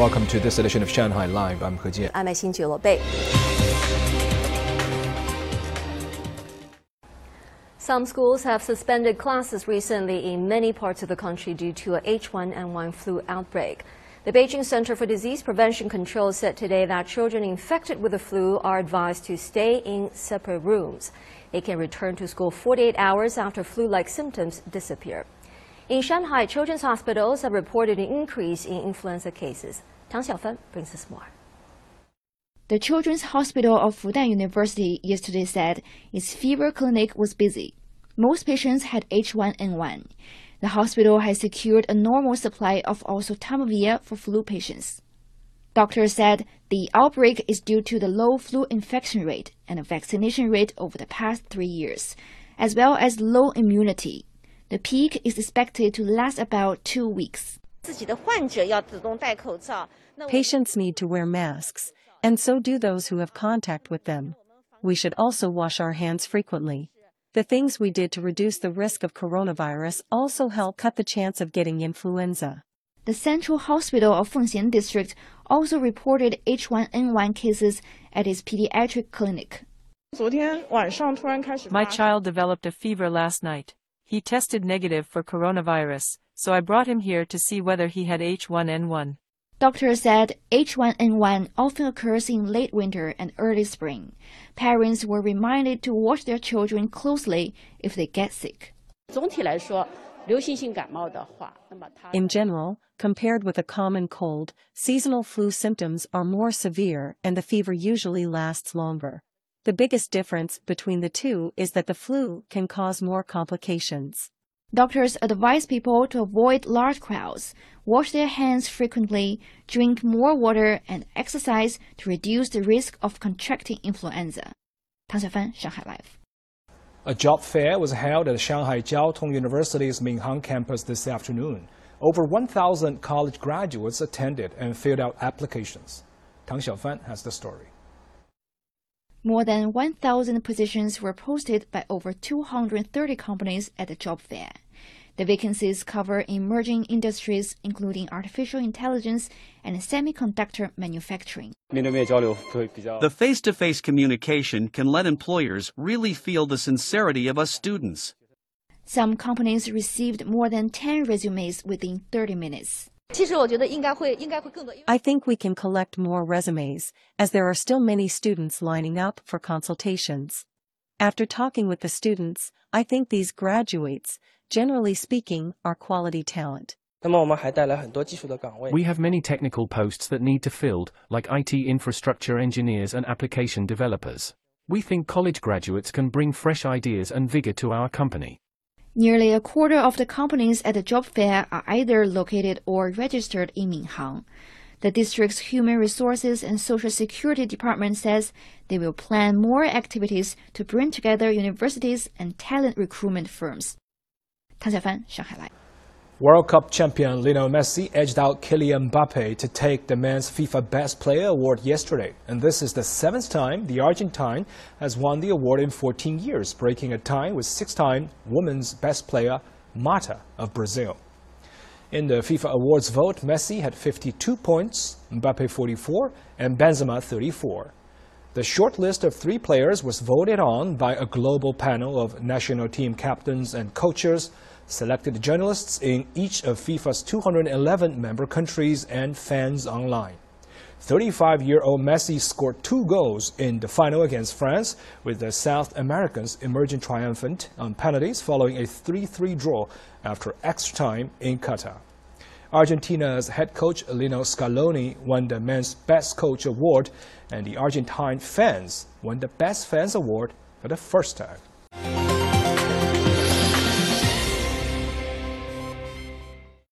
Welcome to this edition of Shanghai Live. I'm He Jian. I'm Xin Bei. Some schools have suspended classes recently in many parts of the country due to a H1N1 flu outbreak. The Beijing Center for Disease Prevention Control said today that children infected with the flu are advised to stay in separate rooms. They can return to school 48 hours after flu-like symptoms disappear. In Shanghai, children's hospitals have reported an increase in influenza cases. Tang Xiaofan brings us more. The Children's Hospital of Fudan University yesterday said its fever clinic was busy. Most patients had H1N1. The hospital has secured a normal supply of oseltamivir for flu patients. Doctors said the outbreak is due to the low flu infection rate and vaccination rate over the past three years, as well as low immunity. The peak is expected to last about two weeks. Patients need to wear masks, and so do those who have contact with them. We should also wash our hands frequently. The things we did to reduce the risk of coronavirus also help cut the chance of getting influenza. The Central Hospital of Fengxian District also reported H1N1 cases at its pediatric clinic. My child developed a fever last night. He tested negative for coronavirus, so I brought him here to see whether he had H1N1. Doctor said H1N1 often occurs in late winter and early spring. Parents were reminded to watch their children closely if they get sick. In general, compared with a common cold, seasonal flu symptoms are more severe and the fever usually lasts longer. The biggest difference between the two is that the flu can cause more complications. Doctors advise people to avoid large crowds, wash their hands frequently, drink more water, and exercise to reduce the risk of contracting influenza. Tang Xiaofan, Shanghai Live. A job fair was held at Shanghai Jiao Tong University's Minhang campus this afternoon. Over 1,000 college graduates attended and filled out applications. Tang Xiaofan has the story. More than 1,000 positions were posted by over 230 companies at the job fair. The vacancies cover emerging industries including artificial intelligence and semiconductor manufacturing. The face to face communication can let employers really feel the sincerity of us students. Some companies received more than 10 resumes within 30 minutes. I think we can collect more resumes, as there are still many students lining up for consultations. After talking with the students, I think these graduates, generally speaking, are quality talent. We have many technical posts that need to filled, like IT infrastructure engineers and application developers. We think college graduates can bring fresh ideas and vigor to our company. Nearly a quarter of the companies at the job fair are either located or registered in Minhang. The district's Human Resources and Social Security Department says they will plan more activities to bring together universities and talent recruitment firms. Tang Xiaofan, Shanghai Live. World Cup champion Lionel Messi edged out Kylian Mbappe to take the men's FIFA Best Player award yesterday. And this is the seventh time the Argentine has won the award in 14 years, breaking a tie with six-time women's best player Marta of Brazil. In the FIFA awards vote, Messi had 52 points, Mbappe 44, and Benzema 34. The short list of three players was voted on by a global panel of national team captains and coaches selected journalists in each of FIFA's 211 member countries and fans online. 35-year-old Messi scored two goals in the final against France, with the South Americans emerging triumphant on penalties following a 3-3 draw after extra time in Qatar. Argentina's head coach Lionel Scaloni won the men's best coach award, and the Argentine fans won the best fans award for the first time.